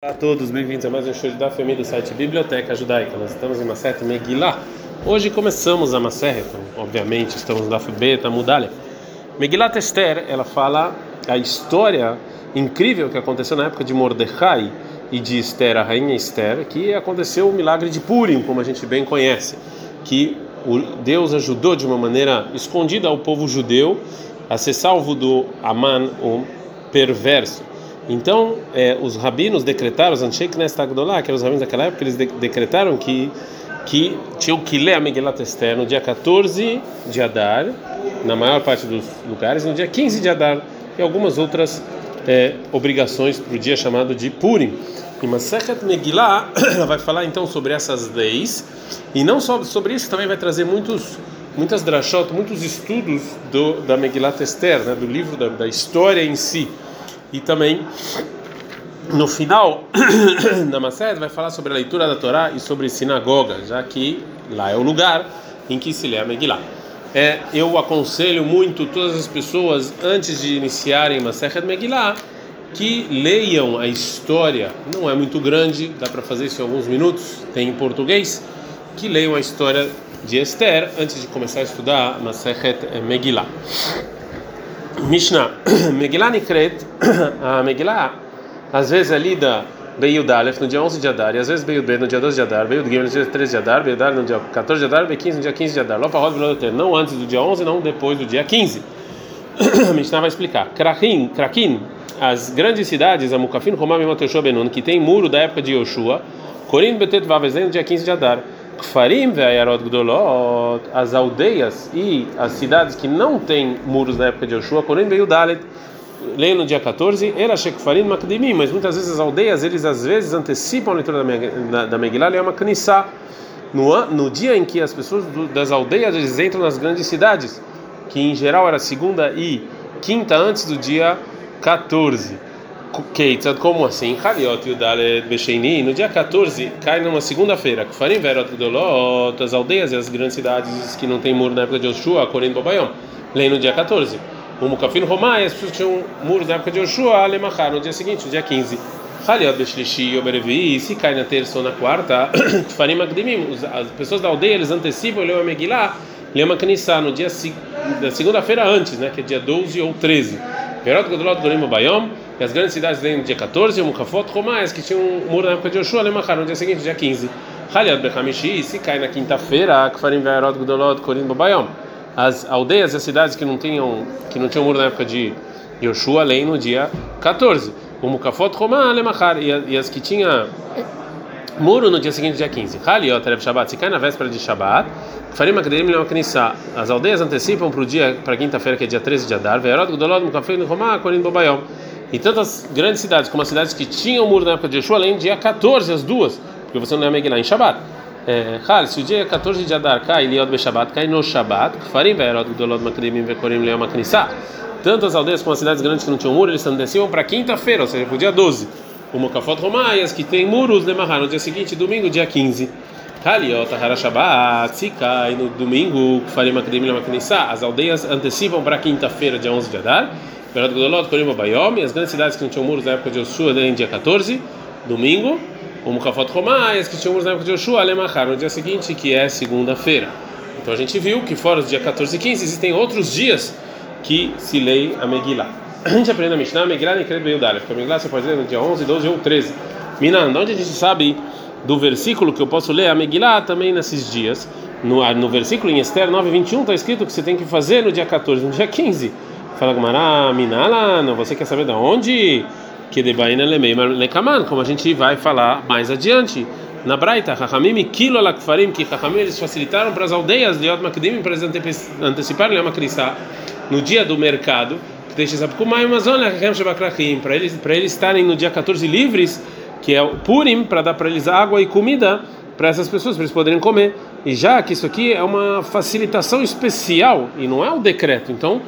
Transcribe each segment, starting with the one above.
Olá a todos, bem-vindos a mais um show da família do site Biblioteca Judaica. Nós estamos em Maseret Megillah. Hoje começamos a Maseret, então, obviamente estamos Daf Beta Mudalha. Megillah Esther, ela fala a história incrível que aconteceu na época de Mordecai e de Esther, a rainha Esther, que aconteceu o milagre de Purim, como a gente bem conhece, que Deus ajudou de uma maneira escondida ao povo judeu a ser salvo do Aman, o perverso. Então, é, os rabinos decretaram, os Anshei Knesset que eram os rabinos daquela época, eles de decretaram que que tinham que ler a Megillat Esther no dia 14 de Adar, na maior parte dos lugares, no dia 15 de Adar, e algumas outras é, obrigações para o dia chamado de Purim. E Masechet Megillah vai falar então sobre essas leis, e não só sobre isso, também vai trazer muitos muitas drashot, muitos estudos do, da Megillat Esther, né, do livro da, da história em si. E também no final da Mased vai falar sobre a leitura da Torá e sobre sinagoga, já que lá é o lugar em que se lê a Megillah. É, eu aconselho muito todas as pessoas antes de iniciarem Masechet Megillah que leiam a história. Não é muito grande, dá para fazer isso em alguns minutos. Tem em português. Que leiam a história de Esther antes de começar a estudar Masechet Megillah. Mishnah, Megillah Nikret, a Megillah, às vezes é lida Beyud Aleph no dia 11 de Adar, e às vezes Beyud B no dia 12 de Adar, Beyud Gimel no dia 13 de Adar, Beyud no dia 14 de Adar, Beyud 15 no dia 15 de Adar. Lopa Rod não antes do dia 11, não depois do dia 15. a Mishnah vai explicar. Krakin, Krakin, as grandes cidades, a Mukafin, Romam e Mateushua Benun, que tem muro da época de Yoshua, Corim Betet Vavezen no dia 15 de Adar. Kfarim ve'ayarot gdolot, as aldeias e as cidades que não têm muros na época de Yoshua, Corim veio Dalet, leio no dia 14, era Shekfarim Makdimim, mas muitas vezes as aldeias, eles às vezes antecipam a leitura da, da Megillah, é uma Knissá, no, no dia em que as pessoas do, das aldeias eles entram nas grandes cidades, que em geral era segunda e quinta antes do dia 14. Keitzad, como assim? Haliot Yudalet Becheini, no dia 14, cai numa segunda-feira. Kufarim Verot Gdolot, as aldeias e as grandes cidades que não tem muro na época de Yoshua, Corim Bobayom, lei no dia 14. O Mukafin Romai, as pessoas tinham muro na época de Yoshua, Alemachar, no dia seguinte, no dia 15. Haliot Beshlishi Oberevi, se cai na terça ou na quarta, Kufarim Agdimim, as pessoas da aldeia eles antecipam, Lema Megillah, Lema Knissá, no dia da segunda-feira antes, né, que é dia 12 ou 13. Verot Gdolot Corim Bobayom, e as grandes cidades vêm no dia 14, o Mukafot Romais, que tinha um muro na época de Yoshua, Lemachar, no dia seguinte, dia 15. Haliad Bechamishi, se cai na quinta-feira, Kfarim Ve'arot Gdolot Korim Babayom. As aldeias e as cidades que não tinham que não tinham muro na época de Yoshua, leem no dia 14. O Mukafot Romá, Lemachar, e as que tinha muro no dia seguinte, dia 15. Haliot Erev Shabbat, se cai na véspera de Shabbat, Kfarim Akderim Lemaknissa. As aldeias antecipam para o dia, para quinta-feira, que é dia 13 de Adar, Ve'arot Gdolot Mukafot Romá, Korim Babayom. E tantas grandes cidades como as cidades que tinham muro na época de Yeshua, além dia 14, as duas, porque você não é Megillah em Shabbat. Hal, se o dia 14 de Adar cai, Liot Be Shabbat, cai no Shabbat, Farim Ve'erot Gdolot Makrimim Ve'korim Leom Aknissá. Tanto as aldeias como as cidades grandes que não tinham muro, eles desciam para quinta-feira, ou seja, para o dia 12. O Mokafot Romaias, que tem muros, Lemahar, no dia seguinte, domingo, dia 15. Haliot Hara Shabbat, se cai no domingo, Farim Makrimim Leom Aknissá. As aldeias antecipam para quinta-feira, dia 11 de Adar. Perot Gdolot, Korim Bayom, e as grandes cidades que não tinham muros na época de Yoshua, em dia 14, domingo, o Mukafot Romai, as que tinham muros na época de Yoshua, Alemachar, no dia seguinte, que é segunda-feira. Então a gente viu que fora os dias 14 e 15 existem outros dias que se lê a Megillah. A gente aprende a Mishnah, Megillah nem Kred Beyudalef, porque a Megillah você pode ler no dia 11, 12 ou 13. Minan, onde a gente sabe do versículo que eu posso ler a Megillah também nesses dias? No, no versículo em Esther 9:21 está escrito que você tem que fazer no dia 14, no dia 15. Fala Gamara, Minala, não, você quer saber de onde? Que debaina lemei lekaman, como a gente vai falar mais adiante. Na Braita, Chachamim Kilo Lakfarim, que Chachamim eles facilitaram para as aldeias de Yot Makdim para eles anteciparem a Makrissa no dia do mercado, que deixa sabe como é Amazônia, para eles para eles estarem no dia 14 livres, que é o Purim, para dar para eles água e comida para essas pessoas, para eles poderem comer. E já que isso aqui é uma facilitação especial e não é um decreto, então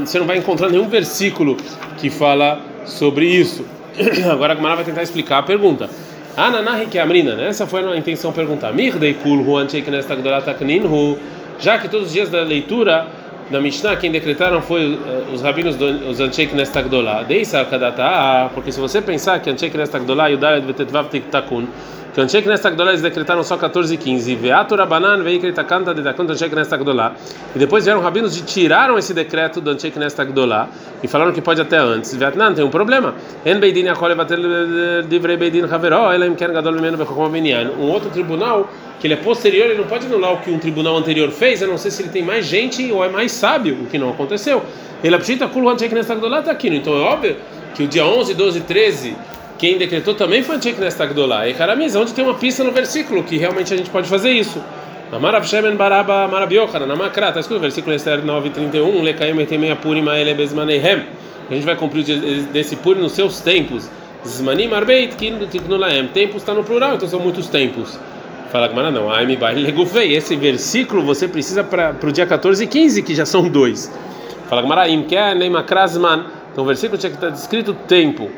você não vai encontrar nenhum versículo que fala sobre isso. Agora a Gamara vai tentar explicar a pergunta. Amrina, né? Essa foi a intenção perguntar. Já que todos os dias da leitura na Mishnah, quem decretaram foi uh, os rabinos dos Anshei Knesset Agdolá. Deisa Kadata, porque se você pensar que Anshei Knesset Agdolá e o Dalet Vetetvav Tiktakun, que o Anshei Knesset Agdolá eles decretaram só 14 e 15, Veatur Abanan Veikritakanta Dedakanta Anshei Knesset Agdolá, e depois vieram rabinos e tiraram esse decreto do Anshei Knesset Agdolá e falaram que pode até antes. Vietnã tem um problema. En Beidin Yakole Vatel Divrei Beidin Haveró, Elaim Ken Gadol Meno Bechokom Um outro tribunal que ele é posterior, ele não pode anular o que um tribunal anterior fez, a não ser se ele tem mais gente ou é mais sábio, o que não aconteceu. Ele apetita Kulhan Cheik nesta tá aqui, então é óbvio que o dia 11, 12, 13, quem decretou também foi Cheik nesta Gdolá. E Karamiz, onde tem uma pista no versículo que realmente a gente pode fazer isso. Amarav Shemen Baraba Marabiochana, na está escrito no versículo Esther 9:31, Lekaim Etemei Apurim Aele Bezmaneihem. A gente vai cumprir desse Purim nos seus tempos. Zmanim Arbeit Tiknulaem. Tempos está no plural, então são muitos tempos. Fala Gmara, não. Aime Legufei. Esse versículo você precisa para o dia 14 e 15, que já são dois. Fala Gmara, Imker Neimakrasman. Então o versículo tinha que estar descrito tempo.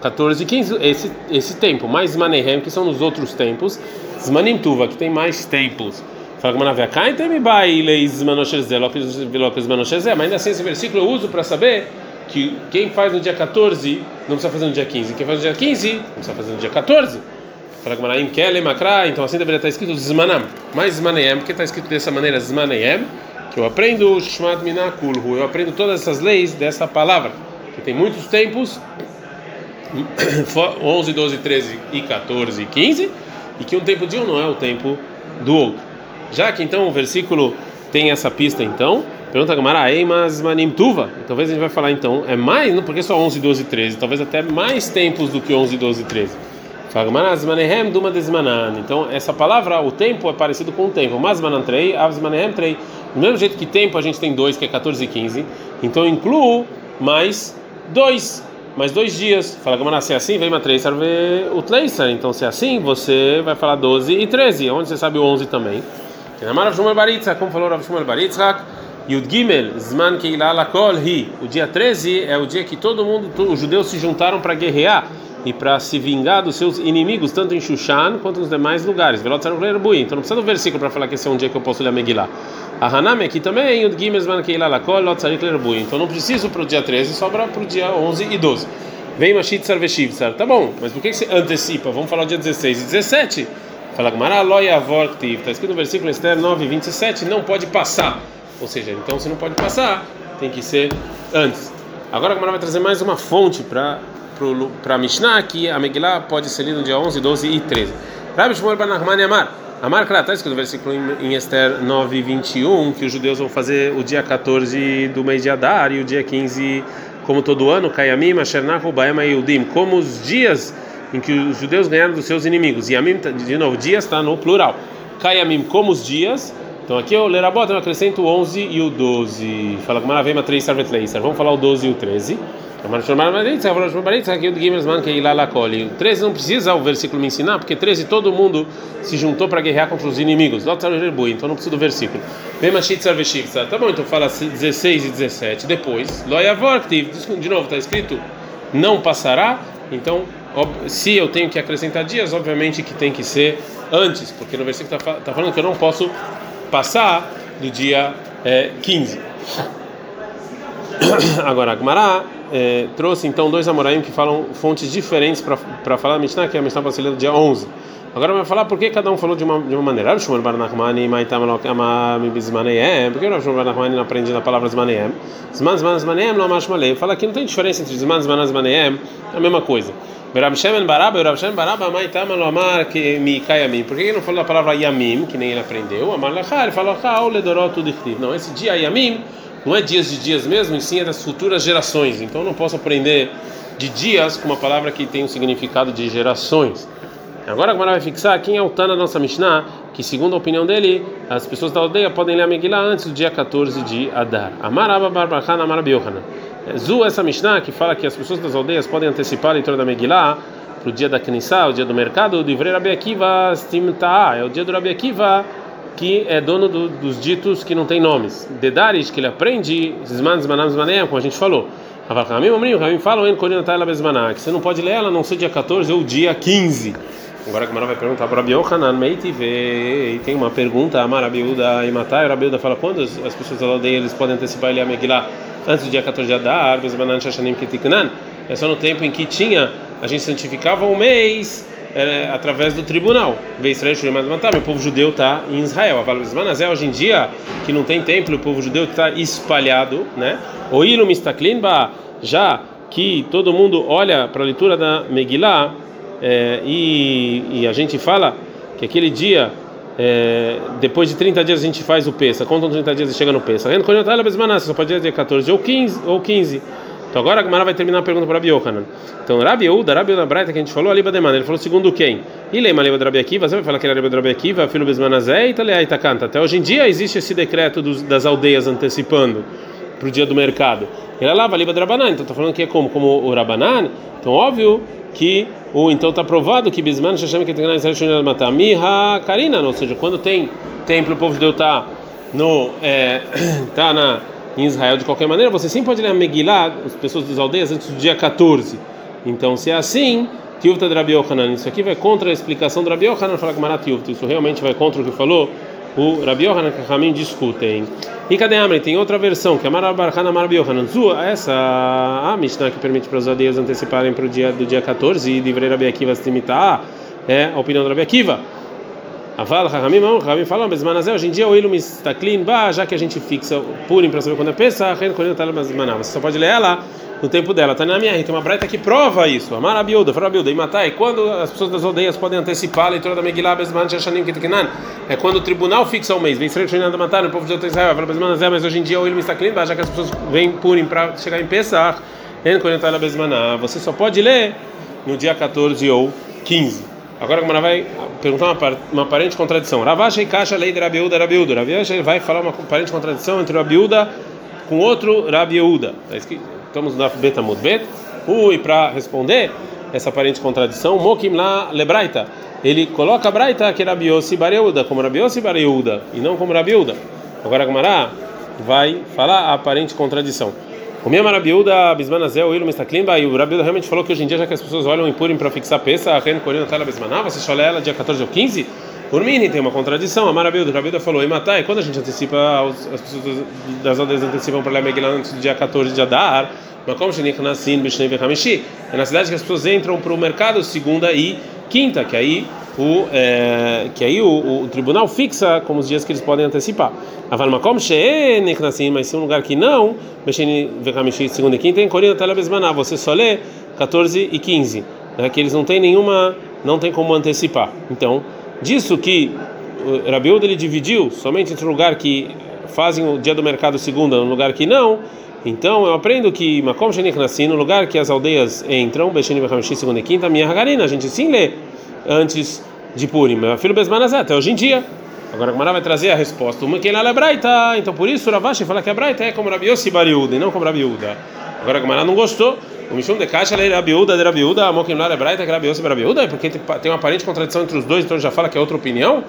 14 e 15, esse, esse tempo. Mais Zmanehem, que são nos outros tempos. Zmanim Tuva, que tem mais tempos. Fala Gmara, Vekai Temibai Leis Zmanosherzé, Mas ainda assim, esse versículo eu uso para saber que quem faz no dia 14 não precisa fazer no dia 15. Quem faz no dia 15 não precisa fazer no dia 14. Fala Gmaraim Kele Makra, então assim deveria estar escrito Zmanam, mais Zmanayem, porque está escrito dessa maneira Zmanayem, que eu aprendo Shmat Minakulhu, eu aprendo todas essas leis dessa palavra, que tem muitos tempos, 11, 12, 13 e 14 e 15, e que um tempo de um não é o tempo do outro. Já que então o versículo tem essa pista então, pergunta Gamara, ei, mas manim tuva? Talvez a gente vai falar então, é mais, não porque só 11, 12 e 13, talvez até mais tempos do que 11, 12 e 13. Então, essa palavra, o tempo, é parecido com o tempo. Mas manantrei, avzmanehem trei. Do mesmo jeito que tempo a gente tem dois, que é 14 e 15. Então, incluo mais dois, mais dois dias. Fala, Gamara, se é assim, vem três, serve o tleiser. Então, se é assim, você vai falar 12 e 13. Onde você sabe o 11 também? Como falou Rav Shumel Baritzak, Yud Gimel, Zman Keila Lakol Hi. O dia 13 é o dia que todo mundo, os judeus se juntaram para guerrear e para se vingar dos seus inimigos, tanto em Shushan quanto nos demais lugares. Então não precisa do versículo para falar que esse é um dia que eu posso ler a Megillah. A Hanami aqui também, Yud Gimel Zman Keila Lakol Lot Sarik Lerbuim. Então não preciso para o dia 13, sobra para o dia 11 e 12. Vem Mashit Sarveshivsar. Tá bom, mas por que você antecipa? Vamos falar o dia 16 e 17. Fala Gmará Loya Vorktiv. Está escrito no versículo Esther 9, 27, não pode passar. Ou seja, então se não pode passar, tem que ser antes. Agora a Gmará vai trazer mais uma fonte para para Mishnah que a Megillah pode ser lida no dia 11, 12 e 13. Rabbi Shmuel Ben Nachman Amar. Amar Krat, está escrito no versículo em Esther 9, 21, que os judeus vão fazer o dia 14 do mês de Adar e o dia 15, como todo ano, Kayamim, Ashernahu, Baema e Udim, como os dias em que os judeus ganharam dos seus inimigos. Yamim, de novo, dias está no plural. Kayamim, como os dias. Então aqui eu lerabot, eu acrescento o 11 e o 12. Fala com Maravema 3 Sarvet Leiser. Vamos falar o 12 e o 13. O 13 não precisa o versículo me ensinar, porque 13 todo mundo se juntou para guerrear contra os inimigos. Então não precisa do versículo. Tá bom, então fala 16 e 17. Depois, de novo está escrito não passará. Então, se eu tenho que acrescentar dias, obviamente que tem que ser antes, porque no versículo está tá falando que eu não posso passar do dia é, 15. Agora, Agmará é, trouxe então dois Amoraim que falam fontes diferentes para falar a Mishnah, que é a Mishnah brasileira do dia 11. Agora vai falar por que cada um falou de uma, de uma maneira. Rav Shmuel Bar Nachmani, Maitam Amami Bizmaneem. Por que Rav Shmuel Bar Nachmani não aprende na palavra Zmaneem? Zman, Zman, Zmaneem, não amash Malei. Fala que não tem diferença entre Zman, Zman, Zmaneem, é a mesma coisa. Rav Shemen Baraba, Rav Shemen Baraba, Maitam Amar que mi Kayamim. Por que ele não falou a palavra Yamim, que nem ele aprendeu? Amar Lachar, ele falou Chao Ledorot Udichtiv. Não, esse dia Yamim não é dias de dias mesmo, e sim é das futuras gerações. Então não posso aprender de dias com uma palavra que tem um significado de gerações. Agora a Gemara vai fixar quem é o Tana da nossa Mishnah, que segundo a opinião dele, as pessoas da aldeia podem ler a Megillah antes do dia 14 de Adar. Amaraba Barbachana Amarabiohana. Zu essa Mishnah que fala que as pessoas das aldeias podem antecipar a leitura da Megillah para o dia da Knissah, o dia do mercado, de Ivre Rabi Akiva Stimta'a, é o dia do Rabi Akiva que é dono do, dos ditos que não tem nomes. Dedaris, que ele aprende, Zman, Zmanam, Zmanem, como a gente falou. Ramim, Ramim, Ramim falam, que você não pode ler ela, não sei dia 14 ou dia 15. Agora a Gemara vai perguntar para Rabi Yohanan, Meitive, e tem uma pergunta, Amar Rabiuda e Matai, o Rabiuda fala quando as pessoas da aldeia eles podem antecipar ele a Megillah antes do dia 14 de Adar, Bezmanan Shashanim Ketiknan, é só no tempo em que tinha, a gente santificava um mês é, através do tribunal. O povo judeu está em Israel. A hoje em dia, que não tem templo, o povo judeu está espalhado, né? Ilu Mistaklinba, já que todo mundo olha para a leitura da Megillah é, e, e, a gente fala que aquele dia, é, depois de 30 dias a gente faz o Pesa, contam 30 dias e chega no Pesa. Só pode dizer 14 ou 15 ou 15. Então agora a Gemara vai terminar a pergunta para Rabi Yohanan. Então Rabi Yehuda, Rabi Yehuda Braita que a gente falou, Aliba de Ele falou segundo quem? E lema Aliba de Rabi Akiva, você vai falar que ele era Aliba de Rabi Akiva, filho Besmanazé e Taleaita canta. Até hoje em dia existe esse decreto dos, das aldeias antecipando para o dia do mercado. Ele lava Aliba de Rabanan, então está falando que é como? Como o Rabanan? Então óbvio que o então está provado que Bisman Shashem que tem que matar Miha Karina, ou seja, quando tem templo o povo de Deus está no é, tá na em Israel de qualquer maneira, você sim pode ler a Megillah, as pessoas das aldeias, antes do dia 14. Então, se é assim, Tiuvta de Rabi isso aqui vai contra a explicação do Rabi Yohanan, que Marat isso realmente vai contra o que falou o Rabi Yohanan, que Ramin discutem. E cadê Amri? Tem outra versão, que é Amar Barhana Amar Rabi Yohanan. Zua, essa a Mishnah que permite para os aldeias anteciparem para o dia do dia 14 e livrar Rabi Akiva se limitar, é a opinião do Rabi Akiva. Aval, Rahamim, Rahamim falam, Bezmanazé, hoje em dia o Ilum está clean, já que a gente fixa o Purim para saber quando é Pesach, quando está Bezmaná. Você só pode ler ela no tempo dela. Está na minha tem uma breta que prova isso. Amar Abiuda, Farabiuda, e Matai, quando as pessoas das aldeias podem antecipar a leitura da Megillah, Bezman, Shashanim, Kitkinan, é quando o tribunal fixa o mês. Vem ser Shashanim da Matar, o povo de Israel, fala Bezmanazé, mas hoje em dia o Ilum está clean, já que as pessoas vêm Purim para chegar em Pesach, quando está Bezmaná. Você só pode ler no dia 14 ou 15. Agora como vai perguntar uma, uma aparente contradição. Ravacha e caixa lei de Rabiúda, Rabiúda. Rabiúda vai falar uma aparente contradição entre Rabiúda com outro Rabiúda. Tá estamos no Beta Mudbet. Ui, para responder essa aparente contradição, Mokim lá lebraita. Ele coloca a Braita que é Rabiossi Bareuda, como Rabiossi Bareuda, e não como Rabiúda. Agora a vai falar a aparente contradição. O minha marabiúda, bismanazel, ilu mistaklimba, e o Rabiúda realmente falou que hoje em dia, já que as pessoas olham em para fixar peça, a Ren Corina Tala Bismaná, você chole ela dia 14 ou 15? Urmini tem uma contradição, a marabiúda, o Rabiúda falou, e matai, quando a gente antecipa, as pessoas das aldeias antecipam para Lemegilá antes do dia 14 de Adar, mas como Shenik Nassim, Bishnei Vechamishi, é na cidade que as pessoas entram para o mercado segunda e quinta, que aí o, é, que aí o, o, tribunal fixa como os dias que eles podem antecipar. Avalmakom she'eneknasim, mas se um lugar que não, mexendo vekamishi segunda e quinta, em Corina telebesmaná, você só lê 14 e 15, né, que eles não têm nenhuma, não tem como antecipar. Então, disso que Rabiúda ele dividiu somente entre o lugar que fazem o dia do mercado segunda, no lugar que não. Então eu aprendo que Makom Sheniknasim, no lugar que as aldeias entram, Bechini Vekamishi segunda e quinta, minha Hagarina, a gente sim lê antes de Purim. Filho Besmanazé, até hoje em dia. Agora a Gemara vai trazer a resposta. Uma que é Braita. Então por isso Ravashi fala que a Braita é como Rabi Bariuda e não como Rabi Uda. Agora a Gemara não gostou. O Mishum de Caixa é Rabi Uda de Rabi Uda. A Mokim é Braita é Rabi Yossi Uda. Porque tem uma aparente contradição entre os dois, então já fala que é outra opinião.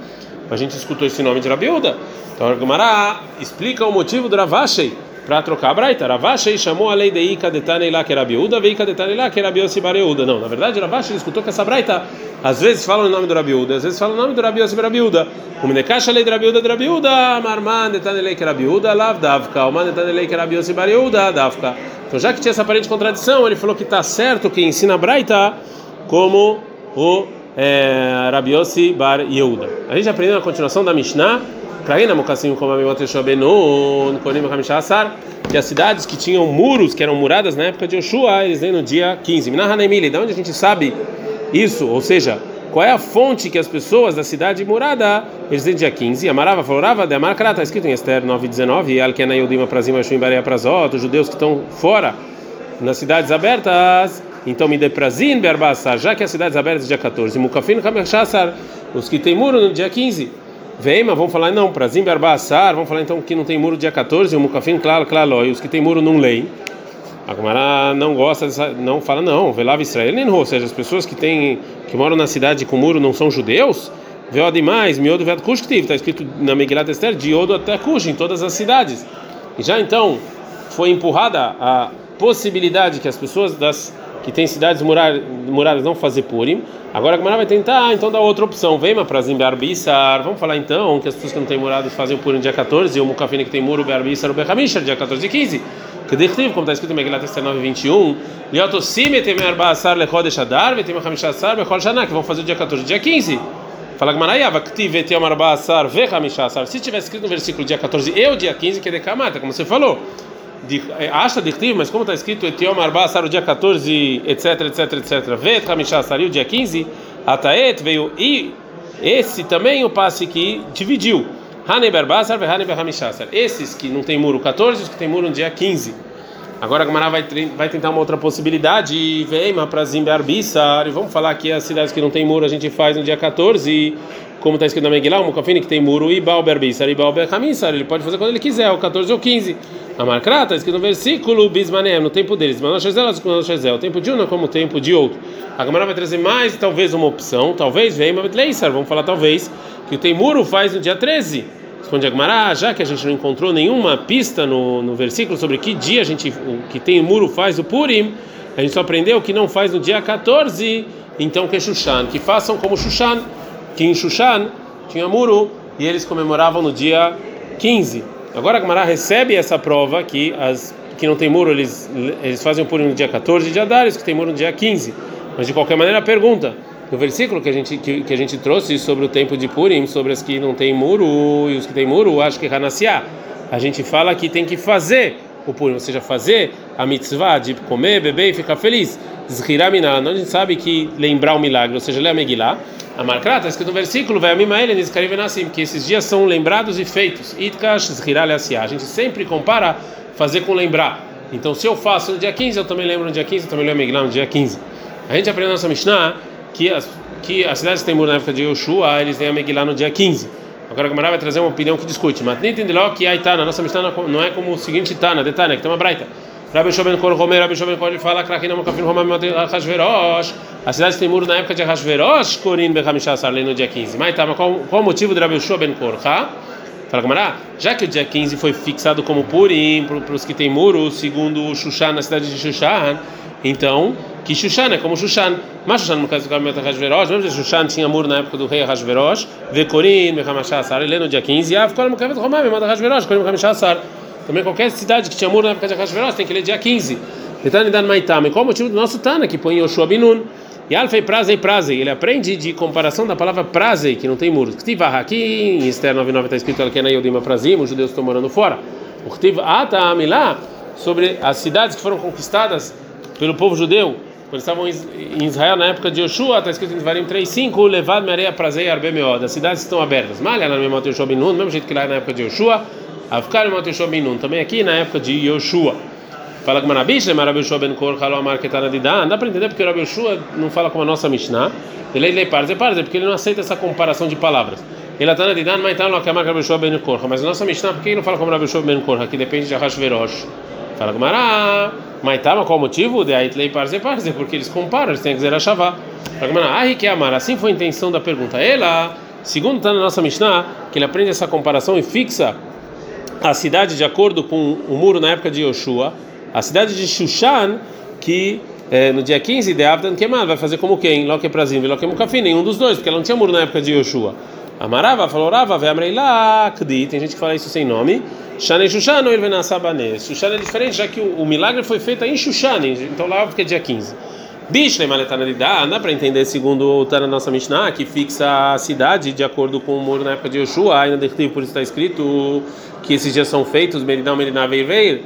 A gente escutou esse nome de Rabi Uda. Então a Gemara explica o motivo do Ravashi para trocar a Braita. Ravashi chamou a lei de Ika de Taneila que era Biúda, veio Ika de Taneila que era Biossi Bareuda. Não, na verdade Ravashi escutou que essa Braita às vezes fala o nome do Rabiúda, às vezes fala o nome do Rabiossi Barabiúda. O Menekasha lei de Rabiúda Rabiúda, Marman de Tanelei que era Biúda, Lav Davka, o Man de Tanelei que era Biossi Bareuda, Davka. Então já que tinha essa aparente contradição, ele falou que está certo que ensina a Braita como o é, Rabiossi Bar Yehuda. A gente aprendeu na continuação da Mishnah que as cidades que tinham muros, que eram muradas na época de Yoshua, eles vêm no dia 15. Minahanemili, de onde a gente sabe isso? Ou seja, qual é a fonte que as pessoas da cidade murada eles vêm no dia 15? Amarava, falorava, de Amarkara, está escrito em Esther 9,19, e Alkena Yudima Prazima Shuim Barea Prazot, os judeus que estão fora, nas cidades abertas. Então, me dê prazin berbassar, já que as cidades abertas dia 14, Mukafin Kamechasar, os que têm muro no dia 15. Vem, mas vamos falar não, para Zimbarbassar, vamos falar então que não tem muro dia 14, o Mukafim, claro, claro, e os que tem muro não leem. A Gumara não gosta, dessa, não fala não, velava Israel, nem ou seja, as pessoas que têm, que moram na cidade com muro não são judeus, Veio demais, Miodo Ved Kushktiv, está escrito na Megillat Esther, de Odo até Kush, em todas as cidades. E já então foi empurrada a possibilidade que as pessoas das que tem cidades muradas não fazer purim. Agora a Gemara vai tentar, ah, então dá outra opção. Vem para Zimbarbissar. Vamos falar então que as pessoas que não têm muradas fazem o purim dia 14 e o Mukafine que tem muro, Bearbissar, o Bechamisha, dia 14 e 15. Que derrive, como está escrito em Megilat Esther 9, 21. Liotosime tem Arbasar Lechodesh Adar, tem Hamishasar, Bechol Shana, que vão fazer o dia 14 e dia 15. Fala Vechamishasar. Se tivesse escrito no versículo dia 14 e o dia 15, que é decamata, como você falou acha de mas como está escrito Etiom Arba Sar o dia 14, etc, etc, etc. Vet Hamishá Sari o dia 15, Ataet veio e esse também o passe que dividiu. Haneber Basar Haneber Hamishasar. Esses que não tem muro 14, os que tem muro no dia 15. Agora a Gamara vai, vai tentar uma outra possibilidade. Vem para Zimbar Bissar. E vamos falar que as cidades que não tem muro a gente faz no dia 14 como está escrito na Megillah, o Mukafini que tem muro, e Balber Bissar, e Balber Hamisar, ele pode fazer quando ele quiser, o 14 ou 15. A Marcrata está escrito no versículo Bismanem, no tempo deles, o tempo de um não é como o tempo de outro. A Gamara vai trazer mais, talvez, uma opção, talvez venha Betleissar, vamos falar talvez, que o tem muro faz no dia 13. Responde a Gamara, já que a gente não encontrou nenhuma pista no, no versículo sobre que dia a gente, o que tem muro faz o Purim, a gente só aprendeu que não faz no dia 14, então que Shushan, que façam como Shushan que em Shushan tinha muro e eles comemoravam no dia 15. Agora a Gemara recebe essa prova que as que não tem muro eles eles fazem o Purim no dia 14 de Adar, os que tem muro no dia 15. Mas de qualquer maneira pergunta no versículo que a gente que, que, a gente trouxe sobre o tempo de Purim, sobre as que não tem muro e os que tem muro, acho que Hanasiá, a gente fala que tem que fazer o Purim, ou seja, fazer a mitzvah de comer, beber e ficar feliz. Zhiramina, a gente sabe que lembrar o milagre, ou seja, ler a Megillah, a Markrata, está escrito no versículo, vai que esses dias são lembrados e feitos. A gente sempre compara fazer com lembrar. Então, se eu faço no dia 15, eu também lembro no dia 15, eu também lembro Megillah no dia 15. A gente aprende na nossa Mishnah que as, que as cidades que têm muro na época de Yoshua, eles têm a Megillah no dia 15. Agora a Gamara vai trazer uma opinião que discute. Mas nem entende logo que a Itana, nossa Mishnah não é como o seguinte Itana, detalhe, que tem uma braita. Rabi Shoben Kor Romer, Rabi Shoben ele fala não Kafim Romam Hashverosh. A cidade tem muro na época de Hashverosh, Corin Bechamishasar, no dia 15. Mas tá, mas qual, qual o motivo de Rabi Shoben Kor? Fala Gamará, já que o dia 15 foi fixado como Purim para os que tem muro, segundo Shushan, na cidade de Shushan, então, que Shushan é como Shushan. Mas Shushan, no caso do Gamará Hashverosh, mesmo que Shushan tinha muro na época do rei Hashverosh, Vekorim Bechamishasar, ele no dia 15, e Av Kol Mukavet Romam, Hashverosh, Corin Bechamishasar. Também qualquer cidade que tinha muro na época de Hashverosh tem que ler dia 15. Etanidan Maitam. E qual o motivo do nosso Tana que põe Yoshua Binun? E Alfei Prazei Prazei. Ele aprende de comparação da palavra Prazei, que não tem muros. Ktivah aqui em Esther 99 está escrito que é na Yodima Prazim, os judeus estão morando fora. O Ktiv Atam lá sobre as cidades que foram conquistadas pelo povo judeu. Quando estavam em Israel na época de Yoshua, está escrito em Varim 3:5, levad mereia prazei arbemeod. As cidades estão abertas. Malha na mesma Yoshua Binun, do mesmo jeito que lá na época de Yoshua. Avkar e Matishua Binun, também aqui na época de Yoshua. Fala com Manabish, mas Rabi Yoshua ben Kor, Halom Marketana de Dan. Dá para entender porque o Rabi Yoshua não fala como a nossa Mishnah. Ele é parze, parze, porque ele não aceita essa comparação de palavras. Ele está de Dan, mas está no Kamar Rabi Yoshua ben Kor. Mas a nossa Mishnah, por que ele não fala como Rabi Yoshua ben Kor? Aqui depende de Hashverosh. Fala com Mará. Mas tá, mas qual o motivo? De Aitlei parze, parze, porque eles comparam, eles têm que dizer a Shavá. Fala com Mará. Ah, que amar. Assim foi a intenção da pergunta. Ela, segundo está na nossa Mishnah, que ele aprende essa comparação e fixa a cidade de acordo com o muro na época de Yoshua, a cidade de Shushan, que é, no dia 15 de Abdan Kemal vai fazer como quem? Loque Prazim, Loque Mukafim, nenhum dos dois, porque ela não tinha muro na época de Yoshua. Amarava falou Rava, Veamreila, Kdi, tem gente que fala isso sem nome. Shane Shushan ou Irvenasabane. Shushan é diferente, já que o, o milagre foi feito em Shushan, então lá fica dia 15. Bishle maletana de dá para entender segundo o Tana nossa Mishnah, que fixa a cidade de acordo com o muro na época de Yoshua, ainda por isso está escrito que esses dias são feitos, Meridão, Meriná, Veir,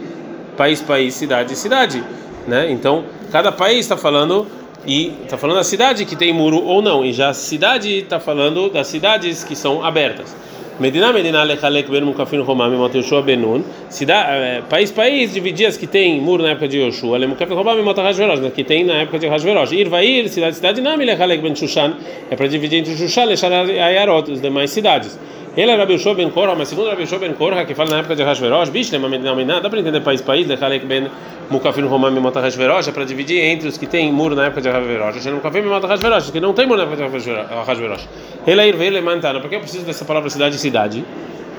país, país, cidade, cidade, né? Então, cada país está falando e está falando da cidade que tem muro ou não, e já a cidade está falando das cidades que são abertas. Medina, Medina, Lechalek, Ben Mukafin, Romam, Mot Yoshua, Benun. Cidade, país, país, dividir as que tem muro na época de Yoshua, Le Mukafin, Romam, Mot Hashverosh, que tem na época de Hashverosh. Ir, vai ir, cidade, cidade, Nami, Lechalek, Ben Shushan, é para dividir entre Shushan, Lechar, Ayarot, as demais cidades. Ele é Rabi Yoshua ben Korah, mas segundo Rabi Yoshua ben Korah, que fala na época de Hashverosh, bicho, não dá para entender país país, Lechalek, Ben Mukafin, Romam, Mot Hashverosh, é para dividir entre os que tem muro na época de Hashverosh, Mukafin, Mot Hashverosh, que não tem muro na época de Hashverosh. Ele é ir, ele mantana, por que eu preciso dessa palavra cidade e cidade?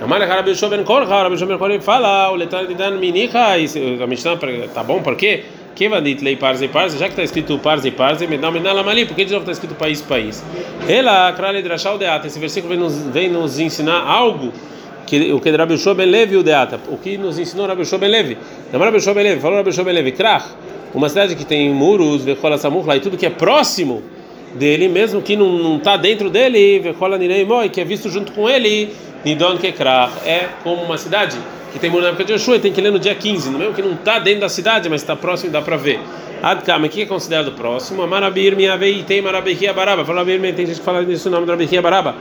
Amale Rabi Yoshua ben Korah, Rabi Yoshua ben Korah fala, o letal de Dan minicha, a Mishnah tá bom, por quê? Kevadit lei parze parze, já que está escrito parze parze, me dá me ali, porque de novo está escrito país país. Ela, krale drashal deata, esse versículo vem nos, vem nos ensinar algo que o que Rabi Shua ben Levi o deata, o que nos ensinou Rabi Shua ben Levi. Não Rabi Shua ben Levi, falou Rabi Shua ben Levi, krach, uma cidade que tem muros, vechola samuch, e tudo que é próximo dele, mesmo que não está dentro dele, vechola nirei moi, que é visto junto com ele, nidon kekrach, é como uma cidade que tem na época de Yoshua, tem que ler no dia 15, no mesmo que não está dentro da cidade, mas está próximo, dá para ver. Adkama, o que é considerado próximo? Amarabir miavei tem marabihia baraba. Fala Birmi, tem gente que fala isso o nome da baraba.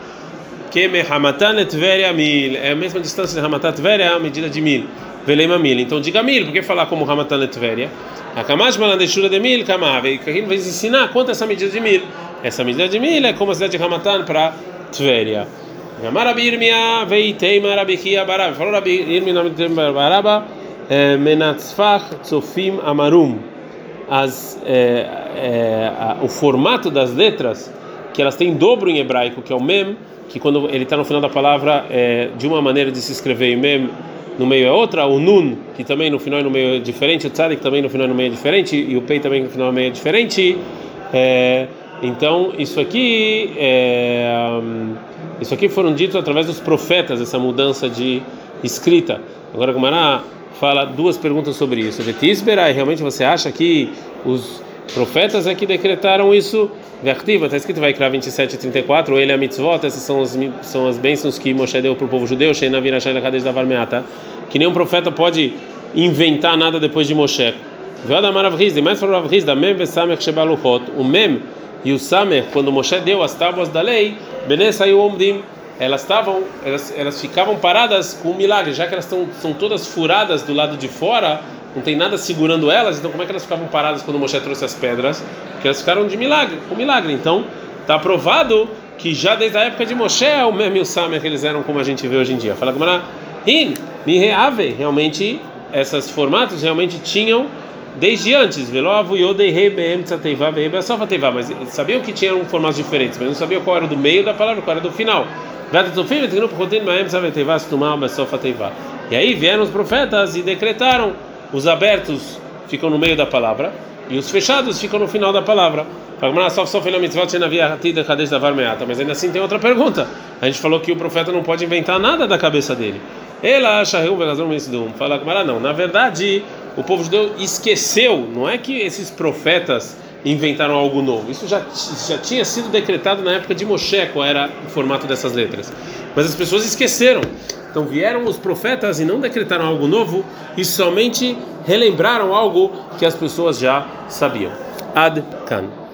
Que me hamatan et mil. É a mesma distância de hamatat veria, a medida de mil. Veleima mil. Então diga mil, por que falar como hamatan et veria? Akamash malandeshura de mil, kamave. Quem vai ensinar quanto é essa medida de mil? Essa medida de mil é como a cidade de Hamatan para Tveria. Marabirmia veitei marabihia baraba. Falou Rabirmi, nome de baraba. Menatzfach tsofim amarum as, é, é, a, o formato das letras, que elas têm dobro em hebraico, que é o mem, que quando ele está no final da palavra, é, de uma maneira de se escrever em mem, no meio é outra, o nun, que também no final e no meio é diferente, o tzadik também no final e no meio é diferente, e o pei também no final e no meio é diferente. É, então, isso aqui, é, isso aqui foram ditos através dos profetas, essa mudança de escrita. Agora, Gumará fala duas perguntas sobre isso. Vetisbera, realmente você acha que os profetas é que decretaram isso? Vertiva, está escrito vai Vaikra 27 e 34, ele é a mitzvot, essas são as, são as bênçãos que Moshe deu para o povo judeu, que nenhum profeta pode inventar nada depois de Moshe. Veodamar Avriz, mais para da Mem Vesamech Shebaluchot, o Mem e o Samer, quando Moshe deu as tábuas da lei, Bené saiu Omdim, elas estavam, elas, elas ficavam paradas com um milagre, já que elas estão são todas furadas do lado de fora, não tem nada segurando elas, então como é que elas ficavam paradas quando Moshe trouxe as pedras? Porque elas ficaram de milagre, com milagre. Então, está provado que já desde a época de Moshe, o Mem e o Samer, que eles eram como a gente vê hoje em dia. Fala como in, reave, realmente, esses formatos realmente tinham desde antes, Velovo Yodei Rei Beem Tzateiva Beem mas sabiam que tinham formatos diferentes, mas não sabiam qual era do meio da palavra, qual era do final. E aí vieram os profetas e decretaram: os abertos ficam no meio da palavra e os fechados ficam no final da palavra. Mas ainda assim tem outra pergunta. A gente falou que o profeta não pode inventar nada da cabeça dele. Ela acha Fala, não. Na verdade, o povo judeu esqueceu. Não é que esses profetas inventaram algo novo. Isso já, já tinha sido decretado na época de Moshe, qual era o formato dessas letras. Mas as pessoas esqueceram. Então vieram os profetas e não decretaram algo novo e somente relembraram algo que as pessoas já sabiam. Ad Kan.